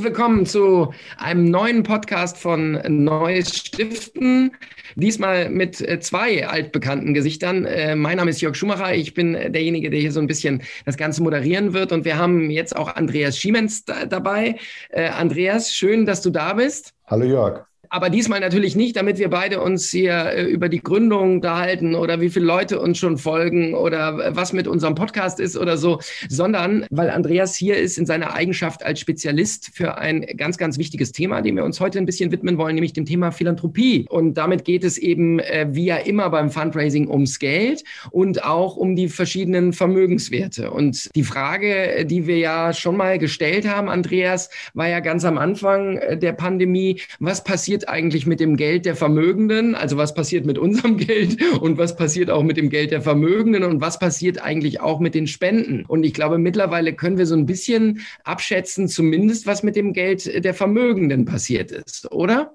Herzlich willkommen zu einem neuen Podcast von Neues Stiften. Diesmal mit äh, zwei altbekannten Gesichtern. Äh, mein Name ist Jörg Schumacher. Ich bin derjenige, der hier so ein bisschen das Ganze moderieren wird. Und wir haben jetzt auch Andreas Schiemens dabei. Äh, Andreas, schön, dass du da bist. Hallo Jörg aber diesmal natürlich nicht, damit wir beide uns hier äh, über die Gründung unterhalten oder wie viele Leute uns schon folgen oder was mit unserem Podcast ist oder so, sondern weil Andreas hier ist in seiner Eigenschaft als Spezialist für ein ganz, ganz wichtiges Thema, dem wir uns heute ein bisschen widmen wollen, nämlich dem Thema Philanthropie. Und damit geht es eben, äh, wie ja immer beim Fundraising, ums Geld und auch um die verschiedenen Vermögenswerte. Und die Frage, die wir ja schon mal gestellt haben, Andreas, war ja ganz am Anfang äh, der Pandemie, was passiert passiert eigentlich mit dem Geld der Vermögenden? Also was passiert mit unserem Geld und was passiert auch mit dem Geld der Vermögenden und was passiert eigentlich auch mit den Spenden? Und ich glaube, mittlerweile können wir so ein bisschen abschätzen, zumindest was mit dem Geld der Vermögenden passiert ist, oder?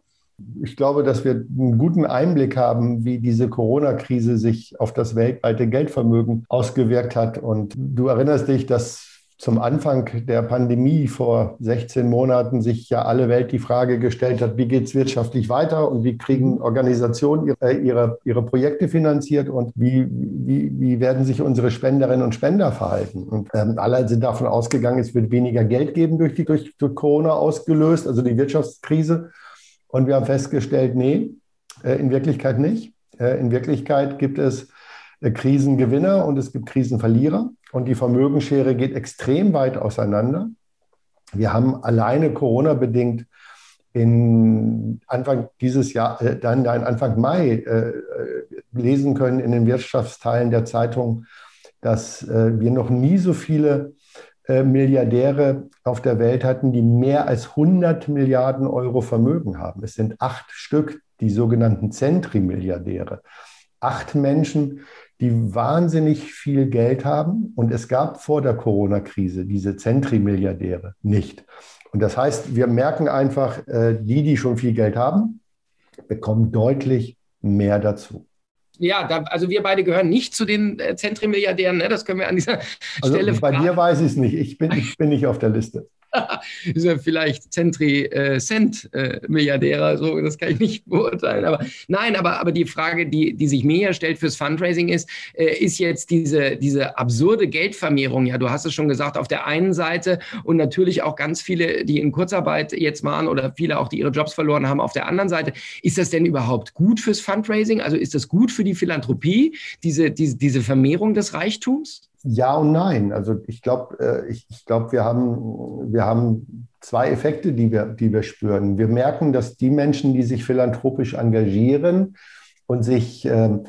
Ich glaube, dass wir einen guten Einblick haben, wie diese Corona-Krise sich auf das weltweite Geldvermögen ausgewirkt hat. Und du erinnerst dich, dass zum Anfang der Pandemie vor 16 Monaten sich ja alle Welt die Frage gestellt hat, wie geht es wirtschaftlich weiter und wie kriegen Organisationen ihre, ihre, ihre Projekte finanziert und wie, wie, wie werden sich unsere Spenderinnen und Spender verhalten. Und ähm, alle sind davon ausgegangen, es wird weniger Geld geben durch, die, durch, durch Corona ausgelöst, also die Wirtschaftskrise. Und wir haben festgestellt, nee, äh, in Wirklichkeit nicht. Äh, in Wirklichkeit gibt es äh, Krisengewinner und es gibt Krisenverlierer und die Vermögensschere geht extrem weit auseinander. Wir haben alleine Corona-bedingt in Anfang dieses Jahr, äh, dann Anfang Mai äh, lesen können in den Wirtschaftsteilen der Zeitung, dass äh, wir noch nie so viele äh, Milliardäre auf der Welt hatten, die mehr als 100 Milliarden Euro Vermögen haben. Es sind acht Stück, die sogenannten Zentrimilliardäre. Acht Menschen, die wahnsinnig viel Geld haben. Und es gab vor der Corona-Krise diese Zentrimilliardäre nicht. Und das heißt, wir merken einfach, äh, die, die schon viel Geld haben, bekommen deutlich mehr dazu. Ja, da, also wir beide gehören nicht zu den äh, Zentrimilliardären, ne? das können wir an dieser also Stelle Bei fragen. dir weiß ich es nicht, ich bin, ich bin nicht auf der Liste. ist ja vielleicht Centri-Cent-Milliardäre, äh, so, das kann ich nicht beurteilen. Aber nein, aber, aber die Frage, die, die sich mir ja stellt fürs Fundraising ist, äh, ist jetzt diese, diese absurde Geldvermehrung. Ja, du hast es schon gesagt, auf der einen Seite und natürlich auch ganz viele, die in Kurzarbeit jetzt waren oder viele auch, die ihre Jobs verloren haben, auf der anderen Seite. Ist das denn überhaupt gut fürs Fundraising? Also ist das gut für die Philanthropie, diese, diese, diese Vermehrung des Reichtums? Ja und nein. Also ich glaube, äh, ich, ich glaube, wir haben, wir haben zwei Effekte, die wir, die wir spüren. Wir merken, dass die Menschen, die sich philanthropisch engagieren und sich äh,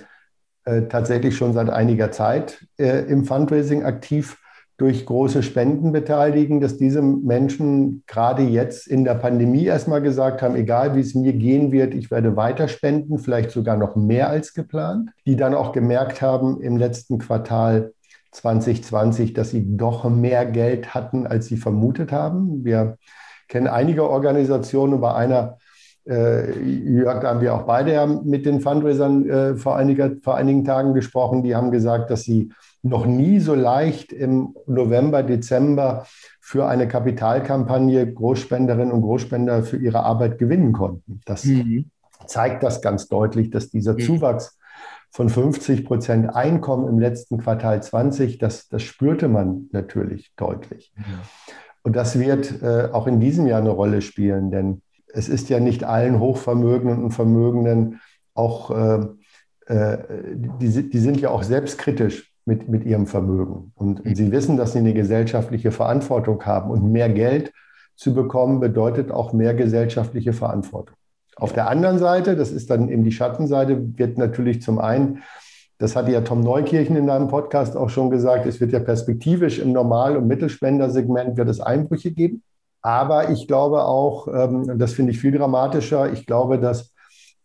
äh, tatsächlich schon seit einiger Zeit äh, im Fundraising aktiv durch große Spenden beteiligen, dass diese Menschen gerade jetzt in der Pandemie erstmal gesagt haben, egal wie es mir gehen wird, ich werde weiter spenden, vielleicht sogar noch mehr als geplant, die dann auch gemerkt haben im letzten Quartal, 2020, dass sie doch mehr Geld hatten, als sie vermutet haben. Wir kennen einige Organisationen, bei einer, äh, Jörg, da haben wir auch beide ja mit den Fundraisern äh, vor, einiger, vor einigen Tagen gesprochen, die haben gesagt, dass sie noch nie so leicht im November, Dezember für eine Kapitalkampagne Großspenderinnen und Großspender für ihre Arbeit gewinnen konnten. Das mhm. zeigt das ganz deutlich, dass dieser mhm. Zuwachs von 50 Prozent Einkommen im letzten Quartal 20, das, das spürte man natürlich deutlich. Ja. Und das wird äh, auch in diesem Jahr eine Rolle spielen, denn es ist ja nicht allen Hochvermögenden und Vermögenden auch, äh, äh, die, die sind ja auch selbstkritisch mit, mit ihrem Vermögen. Und, und sie wissen, dass sie eine gesellschaftliche Verantwortung haben. Und mehr Geld zu bekommen bedeutet auch mehr gesellschaftliche Verantwortung. Auf der anderen Seite, das ist dann eben die Schattenseite, wird natürlich zum einen, das hatte ja Tom Neukirchen in einem Podcast auch schon gesagt, es wird ja perspektivisch im Normal- und Mittelspendersegment wird es Einbrüche geben. Aber ich glaube auch, ähm, das finde ich viel dramatischer, ich glaube, dass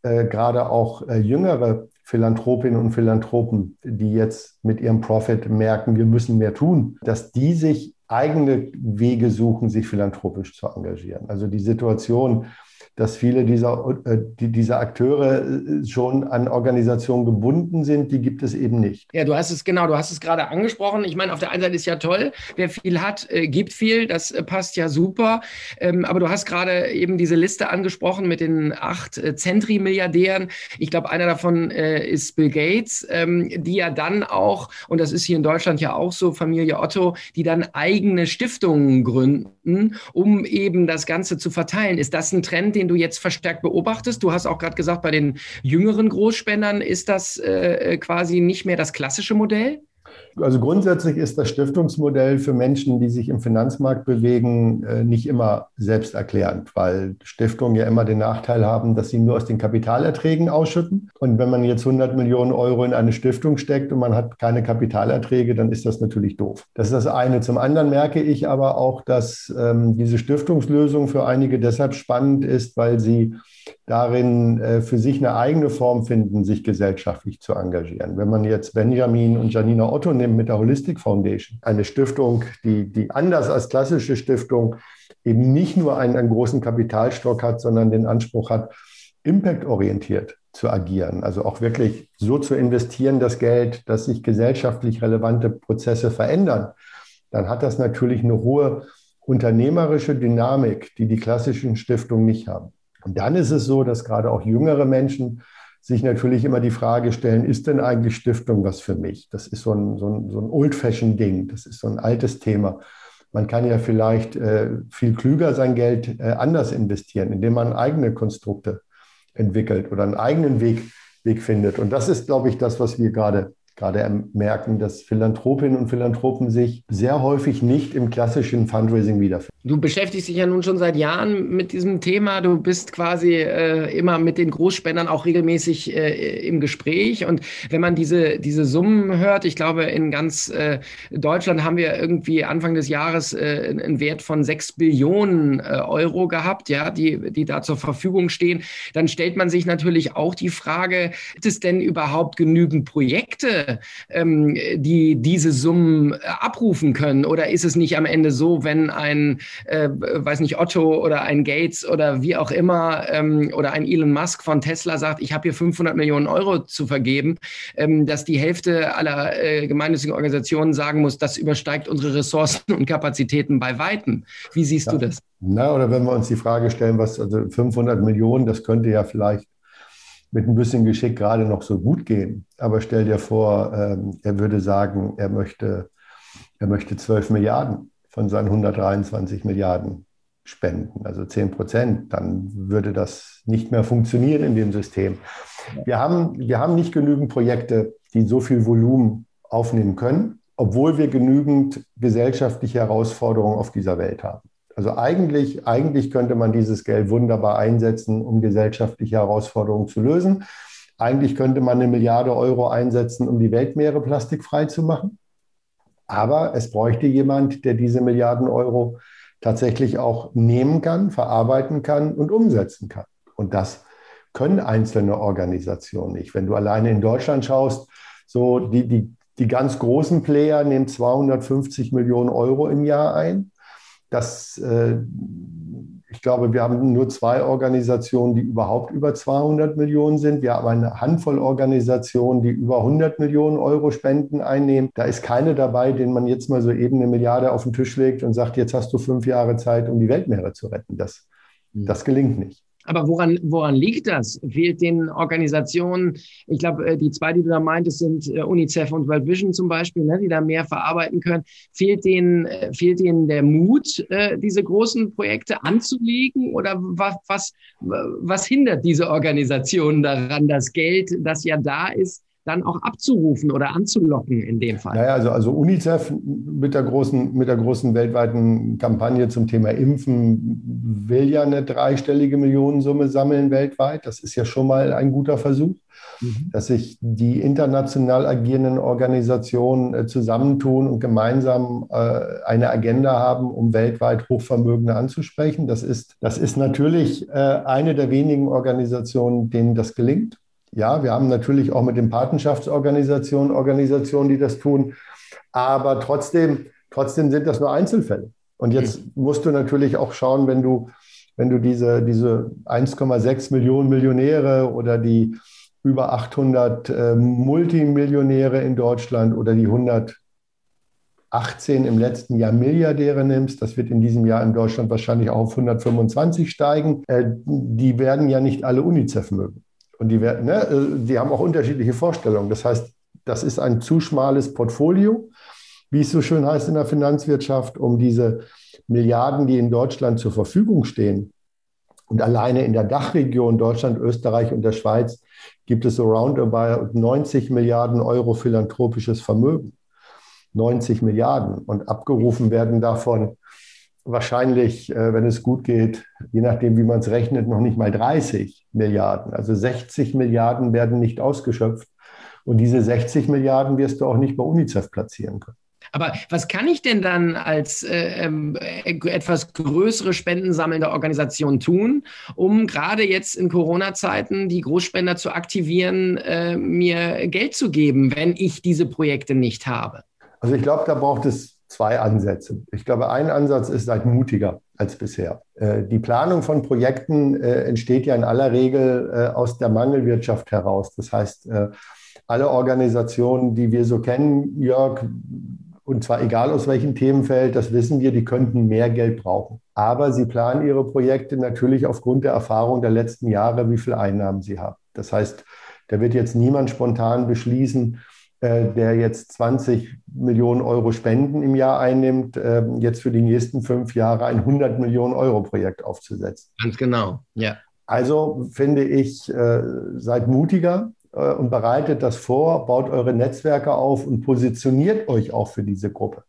äh, gerade auch äh, jüngere Philanthropinnen und Philanthropen, die jetzt mit ihrem Profit merken, wir müssen mehr tun, dass die sich eigene Wege suchen, sich philanthropisch zu engagieren. Also die Situation, dass viele dieser, äh, die, dieser Akteure äh, schon an Organisationen gebunden sind, die gibt es eben nicht. Ja, du hast es genau, du hast es gerade angesprochen. Ich meine, auf der einen Seite ist ja toll, wer viel hat, äh, gibt viel, das passt ja super. Ähm, aber du hast gerade eben diese Liste angesprochen mit den acht Zentri-Milliardären. Ich glaube, einer davon ist Bill Gates, ähm, die ja dann auch, und das ist hier in Deutschland ja auch so, Familie Otto, die dann eigene Stiftungen gründen, um eben das Ganze zu verteilen. Ist das ein Trend, den du jetzt verstärkt beobachtest? Du hast auch gerade gesagt, bei den jüngeren Großspendern ist das äh, quasi nicht mehr das klassische Modell? Also grundsätzlich ist das Stiftungsmodell für Menschen, die sich im Finanzmarkt bewegen, äh, nicht immer selbsterklärend, weil Stiftungen ja immer den Nachteil haben, dass sie nur aus den Kapitalerträgen ausschütten. Und wenn man jetzt 100 Millionen Euro in eine Stiftung steckt und man hat keine Kapitalerträge, dann ist das natürlich doof. Das ist das eine. Zum anderen merke ich aber auch, dass ähm, diese Stiftungslösung für einige deshalb spannend ist, weil sie darin äh, für sich eine eigene Form finden, sich gesellschaftlich zu engagieren. Wenn man jetzt Benjamin und Janina Otto nimmt mit der Holistic Foundation, eine Stiftung, die, die anders als klassische Stiftung eben nicht nur einen, einen großen Kapitalstock hat, sondern den Anspruch hat, impactorientiert zu agieren, also auch wirklich so zu investieren, das Geld, dass sich gesellschaftlich relevante Prozesse verändern, dann hat das natürlich eine hohe unternehmerische Dynamik, die die klassischen Stiftungen nicht haben. Und dann ist es so, dass gerade auch jüngere Menschen sich natürlich immer die Frage stellen, ist denn eigentlich Stiftung was für mich? Das ist so ein, so ein, so ein Old-Fashioned-Ding, das ist so ein altes Thema. Man kann ja vielleicht äh, viel klüger sein Geld äh, anders investieren, indem man eigene Konstrukte entwickelt oder einen eigenen Weg, Weg findet. Und das ist, glaube ich, das, was wir gerade gerade merken, dass Philanthropinnen und Philanthropen sich sehr häufig nicht im klassischen Fundraising wiederfinden. Du beschäftigst dich ja nun schon seit Jahren mit diesem Thema. Du bist quasi äh, immer mit den Großspendern auch regelmäßig äh, im Gespräch. Und wenn man diese, diese Summen hört, ich glaube, in ganz äh, Deutschland haben wir irgendwie Anfang des Jahres äh, einen Wert von sechs Billionen äh, Euro gehabt, ja, die, die da zur Verfügung stehen. Dann stellt man sich natürlich auch die Frage, gibt es denn überhaupt genügend Projekte, ähm, die diese Summen äh, abrufen können? Oder ist es nicht am Ende so, wenn ein, äh, weiß nicht, Otto oder ein Gates oder wie auch immer ähm, oder ein Elon Musk von Tesla sagt, ich habe hier 500 Millionen Euro zu vergeben, ähm, dass die Hälfte aller äh, gemeinnützigen Organisationen sagen muss, das übersteigt unsere Ressourcen und Kapazitäten bei Weitem. Wie siehst ja. du das? Na, oder wenn wir uns die Frage stellen, was also 500 Millionen, das könnte ja vielleicht mit ein bisschen Geschick gerade noch so gut gehen. Aber stell dir vor, ähm, er würde sagen, er möchte, er möchte 12 Milliarden von seinen 123 Milliarden spenden, also 10 Prozent, dann würde das nicht mehr funktionieren in dem System. Wir haben, wir haben nicht genügend Projekte, die so viel Volumen aufnehmen können, obwohl wir genügend gesellschaftliche Herausforderungen auf dieser Welt haben. Also eigentlich, eigentlich könnte man dieses Geld wunderbar einsetzen, um gesellschaftliche Herausforderungen zu lösen. Eigentlich könnte man eine Milliarde Euro einsetzen, um die Weltmeere plastikfrei zu machen. Aber es bräuchte jemand, der diese Milliarden Euro tatsächlich auch nehmen kann, verarbeiten kann und umsetzen kann. Und das können einzelne Organisationen nicht. Wenn du alleine in Deutschland schaust, so die, die, die ganz großen Player nehmen 250 Millionen Euro im Jahr ein dass äh, ich glaube, wir haben nur zwei Organisationen, die überhaupt über 200 Millionen sind. Wir haben eine Handvoll Organisationen, die über 100 Millionen Euro Spenden einnehmen. Da ist keine dabei, den man jetzt mal so eben eine Milliarde auf den Tisch legt und sagt, jetzt hast du fünf Jahre Zeit, um die Weltmeere zu retten. Das, hm. das gelingt nicht. Aber woran, woran liegt das? Fehlt den Organisationen, ich glaube, äh, die zwei, die du da meintest, sind äh, UNICEF und World Vision zum Beispiel, ne, die da mehr verarbeiten können. Fehlt denen, äh, fehlt denen der Mut, diese großen Projekte anzulegen? Oder was, was, was hindert diese Organisationen daran, das Geld, das ja da ist, dann auch abzurufen oder anzulocken in dem Fall? Naja, also, also UNICEF mit der, großen, mit der großen weltweiten Kampagne zum Thema Impfen will ja eine dreistellige Millionensumme sammeln weltweit. Das ist ja schon mal ein guter Versuch, mhm. dass sich die international agierenden Organisationen äh, zusammentun und gemeinsam äh, eine Agenda haben, um weltweit Hochvermögende anzusprechen. Das ist, das ist natürlich äh, eine der wenigen Organisationen, denen das gelingt. Ja, wir haben natürlich auch mit den Patenschaftsorganisationen Organisationen, die das tun. Aber trotzdem, trotzdem sind das nur Einzelfälle. Und jetzt mhm. musst du natürlich auch schauen, wenn du wenn du diese, diese 1,6 Millionen Millionäre oder die über 800 äh, Multimillionäre in Deutschland oder die 118 im letzten Jahr Milliardäre nimmst, das wird in diesem Jahr in Deutschland wahrscheinlich auch auf 125 steigen, äh, die werden ja nicht alle UNICEF mögen. Und die, werden, ne, äh, die haben auch unterschiedliche Vorstellungen. Das heißt, das ist ein zu schmales Portfolio, wie es so schön heißt in der Finanzwirtschaft, um diese Milliarden, die in Deutschland zur Verfügung stehen. Und alleine in der Dachregion Deutschland, Österreich und der Schweiz gibt es so roundabout 90 Milliarden Euro philanthropisches Vermögen. 90 Milliarden. Und abgerufen werden davon wahrscheinlich, äh, wenn es gut geht, je nachdem, wie man es rechnet, noch nicht mal 30 Milliarden. Also 60 Milliarden werden nicht ausgeschöpft. Und diese 60 Milliarden wirst du auch nicht bei UNICEF platzieren können. Aber was kann ich denn dann als äh, ähm, äh, etwas größere spendensammelnde Organisation tun, um gerade jetzt in Corona-Zeiten die Großspender zu aktivieren, äh, mir Geld zu geben, wenn ich diese Projekte nicht habe? Also ich glaube, da braucht es zwei Ansätze. Ich glaube, ein Ansatz ist, seid mutiger als bisher. Äh, die Planung von Projekten äh, entsteht ja in aller Regel äh, aus der Mangelwirtschaft heraus. Das heißt, alle Organisationen, die wir so kennen, Jörg, und zwar egal aus welchem Themenfeld, das wissen wir, die könnten mehr Geld brauchen. Aber sie planen ihre Projekte natürlich aufgrund der Erfahrung der letzten Jahre, wie viel Einnahmen sie haben. Das heißt, da wird jetzt niemand spontan beschließen, der jetzt 20 Millionen Euro Spenden im Jahr einnimmt, äh, jetzt für die nächsten fünf Jahre ein 100 Millionen Euro Projekt aufzusetzen. Ganz genau, ja. Also finde ich, äh, seid mutiger, äh, und bereitet das vor, baut eure Netzwerke auf und positioniert euch auch für diese Gruppe.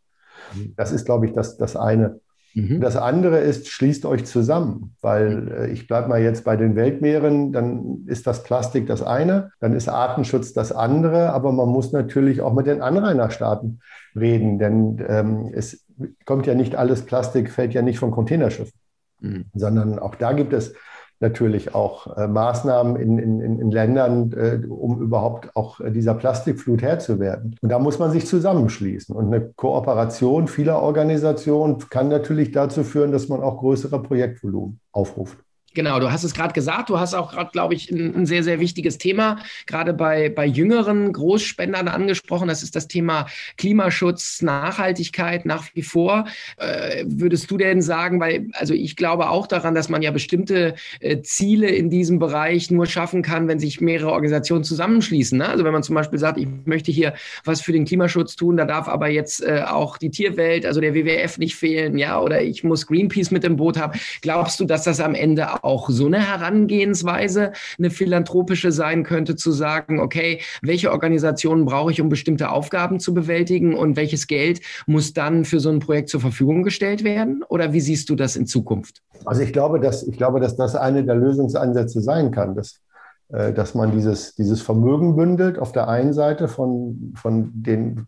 Mhm. Das ist, glaube ich, das, das eine. Mhm. Das andere ist, schließt euch zusammen, weil mhm. äh, ich bleibe mal jetzt bei den Weltmeeren, dann ist das Plastik das eine, dann ist Artenschutz das andere, aber man muss natürlich auch mit den Anrainerstaaten reden, denn ähm, es kommt ja nicht alles Plastik, fällt ja nicht von Containerschiffen, mhm. sondern auch da gibt es natürlich auch äh, Maßnahmen in, in, in Ländern, äh, um überhaupt auch dieser Plastikflut Herr zu werden. Und da muss man sich zusammenschließen. Und eine Kooperation vieler Organisationen kann natürlich dazu führen, dass man auch größere Projektvolumen aufruft. Genau, du hast es gerade gesagt, du hast auch gerade, glaube ich, ein, ein, sehr, sehr wichtiges Thema, gerade bei, bei jüngeren Großspendern angesprochen. Das ist das Thema Klimaschutz, Nachhaltigkeit nach wie vor. Äh, würdest du denn sagen, weil, also ich glaube auch daran, dass man ja bestimmte äh, Ziele in diesem Bereich nur schaffen kann, wenn sich mehrere Organisationen zusammenschließen. Ne? Also wenn man zum Beispiel sagt, ich möchte hier was für den Klimaschutz tun, da darf aber jetzt äh, auch die Tierwelt, also der WWF nicht fehlen, ja, oder ich muss Greenpeace mit im Boot haben. Glaubst du, dass das am Ende auch so eine Herangehensweise, eine philanthropische sein könnte, zu sagen, okay, welche Organisationen brauche ich, um bestimmte Aufgaben zu bewältigen und welches Geld muss dann für so ein Projekt zur Verfügung gestellt werden? Oder wie siehst du das in Zukunft? Also ich glaube, dass, ich glaube, dass das eine der Lösungsansätze sein kann, dass, äh, dass man dieses, dieses Vermögen bündelt auf der einen Seite von, von den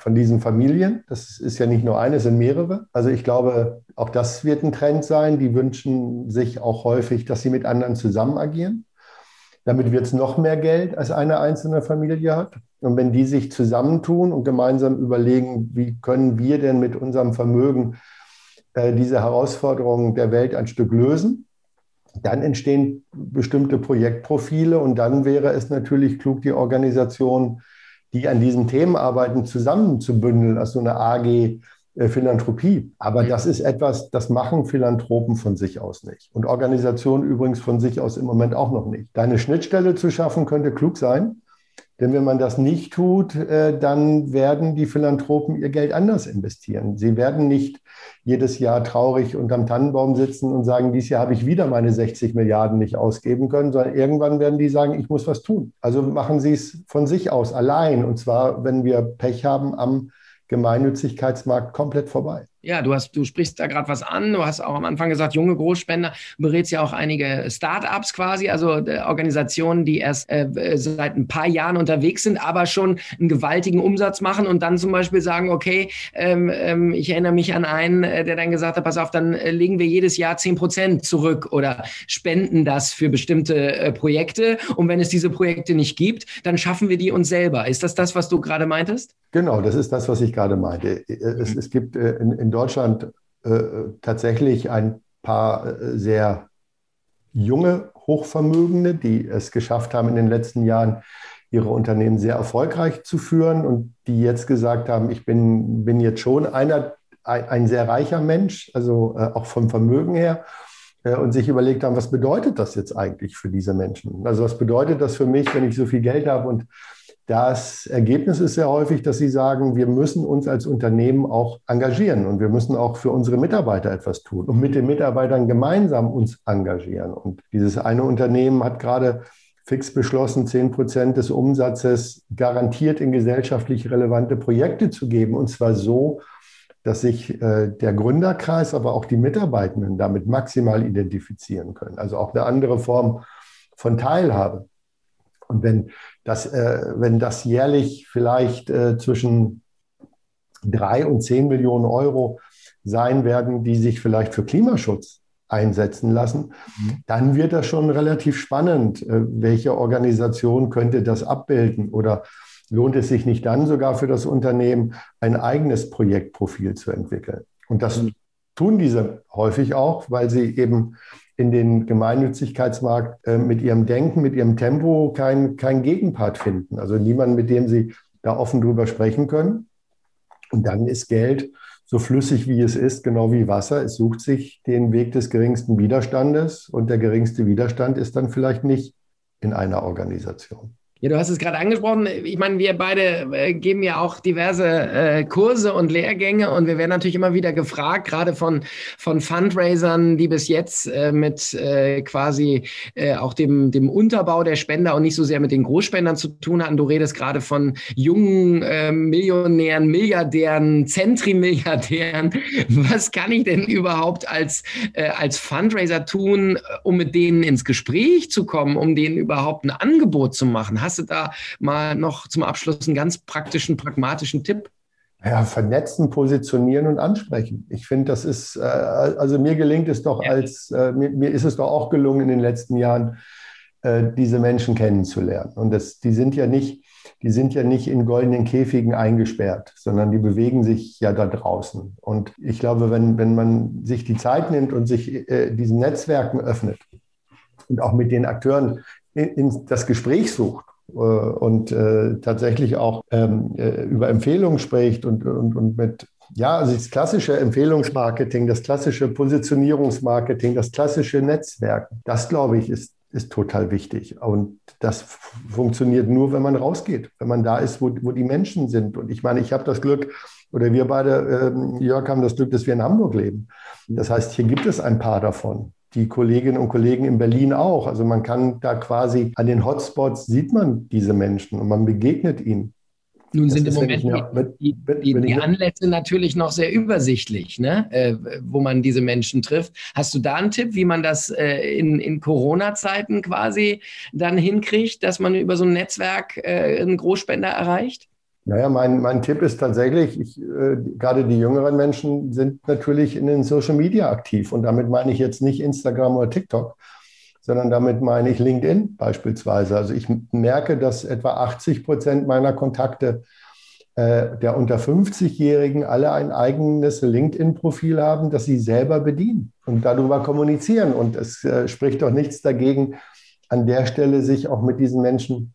von diesen Familien. Das ist ja nicht nur eine, es sind mehrere. Also ich glaube, auch das wird ein Trend sein. Die wünschen sich auch häufig, dass sie mit anderen zusammen agieren. Damit wird es noch mehr Geld, als eine einzelne Familie hat. Und wenn die sich zusammentun und gemeinsam überlegen, wie können wir denn mit unserem Vermögen äh, diese Herausforderungen der Welt ein Stück lösen, dann entstehen bestimmte Projektprofile und dann wäre es natürlich klug, die Organisation die an diesen Themen arbeiten, zusammenzubündeln als so eine AG äh, Philanthropie. Aber das ist etwas, das machen Philanthropen von sich aus nicht. Und Organisationen übrigens von sich aus im Moment auch noch nicht. Deine Schnittstelle zu schaffen könnte klug sein. Denn wenn man das nicht tut, äh, dann werden die Philanthropen ihr Geld anders investieren. Sie werden nicht jedes Jahr traurig unterm Tannenbaum sitzen und sagen, dieses Jahr habe ich wieder meine 60 Milliarden nicht ausgeben können, sondern irgendwann werden die sagen, ich muss was tun. Also machen sie es von sich aus allein. Und zwar, wenn wir Pech haben, am Gemeinnützigkeitsmarkt komplett vorbei. Ja, du hast, du sprichst da gerade was an. Du hast auch am Anfang gesagt, junge Großspender, du berätst ja auch einige Start-ups quasi, also äh, Organisationen, die erst äh, seit ein paar Jahren unterwegs sind, aber schon einen gewaltigen Umsatz machen und dann zum Beispiel sagen, okay, ähm, ähm, ich erinnere mich an einen, äh, der dann gesagt hat, pass auf, dann äh, legen wir jedes Jahr zehn Prozent zurück oder spenden das für bestimmte äh, Projekte. Und wenn es diese Projekte nicht gibt, dann schaffen wir die uns selber. Ist das das, was du gerade meintest? Genau, das ist das, was ich gerade meinte. Es, es gibt in, in Deutschland äh, tatsächlich ein paar äh, sehr junge Hochvermögende, die es geschafft haben, in den letzten Jahren ihre Unternehmen sehr erfolgreich zu führen und die jetzt gesagt haben, ich bin, bin jetzt schon einer, ein, ein sehr reicher Mensch, also äh, auch vom Vermögen her, äh, und sich überlegt haben, was bedeutet das jetzt eigentlich für diese Menschen? Also was bedeutet das für mich, wenn ich so viel Geld habe und das Ergebnis ist sehr häufig, dass sie sagen, wir müssen uns als Unternehmen auch engagieren und wir müssen auch für unsere Mitarbeiter etwas tun und mit den Mitarbeitern gemeinsam uns engagieren. Und dieses eine Unternehmen hat gerade fix beschlossen, 10 Prozent des Umsatzes garantiert in gesellschaftlich relevante Projekte zu geben. Und zwar so, dass sich äh, der Gründerkreis, aber auch die Mitarbeitenden damit maximal identifizieren können. Also auch eine andere Form von Teilhabe. Und wenn das, äh, wenn das jährlich vielleicht äh, zwischen drei und zehn Millionen Euro sein werden, die sich vielleicht für Klimaschutz einsetzen lassen, mhm. dann wird das schon relativ spannend. Äh, welche Organisation könnte das abbilden? Oder lohnt es sich nicht dann sogar für das Unternehmen, ein eigenes Projektprofil zu entwickeln? Und das mhm. tun diese häufig auch, weil sie eben in den Gemeinnützigkeitsmarkt äh, mit ihrem Denken, mit ihrem Tempo keinen kein Gegenpart finden. Also niemanden, mit dem sie da offen drüber sprechen können. Und dann ist Geld so flüssig wie es ist, genau wie Wasser. Es sucht sich den Weg des geringsten Widerstandes und der geringste Widerstand ist dann vielleicht nicht in einer Organisation. Ja, du hast es gerade angesprochen. Ich meine, wir beide äh, geben ja auch diverse äh, Kurse und Lehrgänge und wir werden natürlich immer wieder gefragt, gerade von, von Fundraisern, die bis jetzt äh, mit äh, quasi äh, auch dem, dem Unterbau der Spender und nicht so sehr mit den Großspendern zu tun hatten. Du redest gerade von jungen äh, Millionären, Milliardären, Zentrimilliardären. Was kann ich denn überhaupt als, äh, als Fundraiser tun, um mit denen ins Gespräch zu kommen, um denen überhaupt ein Angebot zu machen? Hast du da mal noch zum Abschluss einen ganz praktischen, pragmatischen Tipp? Ja, vernetzen, positionieren und ansprechen. Ich finde, das ist, äh, also mir gelingt es doch ja. als, äh, mir, mir, ist es doch auch gelungen in den letzten Jahren, äh, diese Menschen kennenzulernen. Und das, die sind ja nicht, die sind ja nicht in goldenen Käfigen eingesperrt, sondern die bewegen sich ja da draußen. Und ich glaube, wenn, wenn man sich die Zeit nimmt und sich äh, diesen Netzwerken öffnet und auch mit den Akteuren in, in das Gespräch sucht, und äh, tatsächlich auch ähm, äh, über Empfehlungen spricht und, und, und mit, ja, also das klassische Empfehlungsmarketing, das klassische Positionierungsmarketing, das klassische Netzwerk, das glaube ich ist, ist total wichtig. Und das funktioniert nur, wenn man rausgeht, wenn man da ist, wo, wo die Menschen sind. Und ich meine, ich habe das Glück, oder wir beide, äh, Jörg, haben das Glück, dass wir in Hamburg leben. Das heißt, hier gibt es ein paar davon die Kolleginnen und Kollegen in Berlin auch. Also man kann da quasi an den Hotspots sieht man diese Menschen und man begegnet ihnen. Nun das sind im Moment ja, die, die, die, Anlässe natürlich noch sehr übersichtlich, ne? Äh, wo man diese Menschen trifft. Hast du da einen Tipp, wie man das äh, in, in Corona-Zeiten quasi dann hinkriegt, dass man über so ein Netzwerk äh, einen Großspender erreicht? Naja, mein, mein Tipp ist tatsächlich, ich, äh, gerade die jüngeren Menschen sind natürlich in den Social Media aktiv. Und damit meine ich jetzt nicht Instagram oder TikTok, sondern damit meine ich LinkedIn beispielsweise. Also ich merke, dass etwa 80 Prozent meiner Kontakte äh, der unter 50-Jährigen alle ein eigenes LinkedIn-Profil haben, das sie selber bedienen und darüber kommunizieren. Und es äh, spricht doch nichts dagegen, an der Stelle sich auch mit diesen Menschen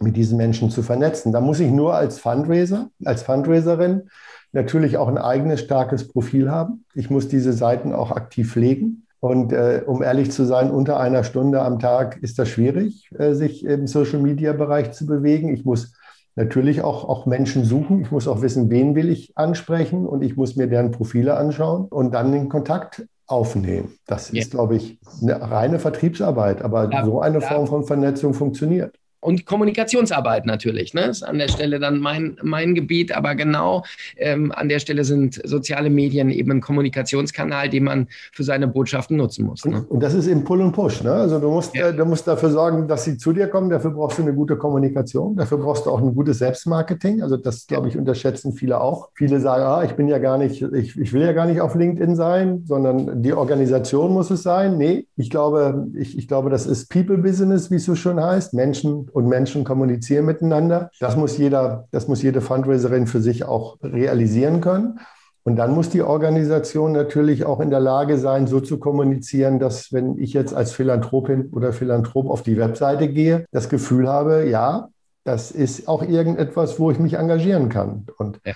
mit diesen Menschen zu vernetzen. Da muss ich nur als Fundraiser, als Fundraiserin natürlich auch ein eigenes starkes Profil haben. Ich muss diese Seiten auch aktiv pflegen. Und äh, um ehrlich zu sein, unter einer Stunde am Tag ist das schwierig, äh, sich im Social-Media-Bereich zu bewegen. Ich muss natürlich auch, auch Menschen suchen. Ich muss auch wissen, wen will ich ansprechen und ich muss mir deren Profile anschauen und dann den Kontakt aufnehmen. Das ja. ist, glaube ich, eine reine Vertriebsarbeit, aber ja, so eine ja. Form von Vernetzung funktioniert und Kommunikationsarbeit natürlich. Ne? Ist an der Stelle dann mein, mein Gebiet, aber genau ähm, an der Stelle sind soziale Medien eben ein Kommunikationskanal, den man für seine Botschaften nutzen muss. Ne? Und das ist eben Pull und Push. Ne? Also du musst, ja. äh, du musst dafür sorgen, dass sie zu dir kommen. Dafür brauchst du eine gute Kommunikation. Dafür brauchst du auch ein gutes Selbstmarketing. Also das, glaube ich, unterschätzen viele auch. Viele sagen, ah, ich bin ja gar nicht, ich, ich will ja gar nicht auf LinkedIn sein, sondern die Organisation muss es sein. Nee, ich glaube, ich, ich glaube, das ist People Business, wie es so schön heißt. Menschen und Menschen kommunizieren miteinander. Das muss jeder, das muss jede Fundraiserin für sich auch realisieren können. Und dann muss die Organisation natürlich auch in der Lage sein, so zu kommunizieren, dass wenn ich jetzt als Philanthropin oder Philanthrop auf die Webseite gehe, das Gefühl habe, ja, das ist auch irgendetwas, wo ich mich engagieren kann. Und ja.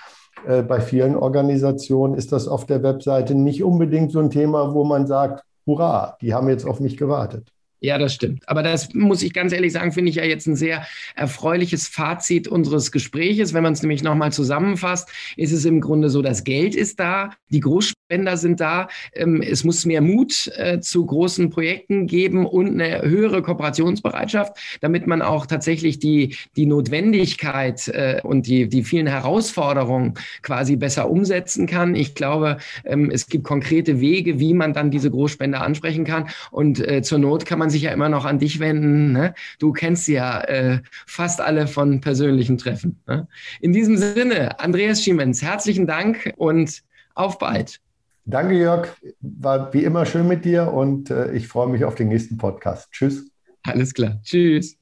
äh, bei vielen Organisationen ist das auf der Webseite nicht unbedingt so ein Thema, wo man sagt, hurra, die haben jetzt auf mich gewartet. Ja, das stimmt. Aber das muss ich ganz ehrlich sagen, finde ich ja jetzt ein sehr erfreuliches Fazit unseres Gespräches. Wenn man es nämlich nochmal zusammenfasst, ist es im Grunde so, das Geld ist da, die Großspender sind da, ähm, es muss mehr Mut äh, zu großen Projekten geben und eine höhere Kooperationsbereitschaft, damit man auch tatsächlich die, die Notwendigkeit äh, und die, die vielen Herausforderungen quasi besser umsetzen kann. Ich glaube, ähm, es gibt konkrete Wege, wie man dann diese Großspender ansprechen kann. Und äh, zur Not kann man man sich ja immer noch an dich wenden. Ne? Du kennst ja äh, fast alle von persönlichen Treffen. Ne? In diesem Sinne, Andreas Schiemens, herzlichen Dank und auf bald. Danke, Jörg. War wie immer schön mit dir und äh, ich freue mich auf den nächsten Podcast. Tschüss. Alles klar. Tschüss.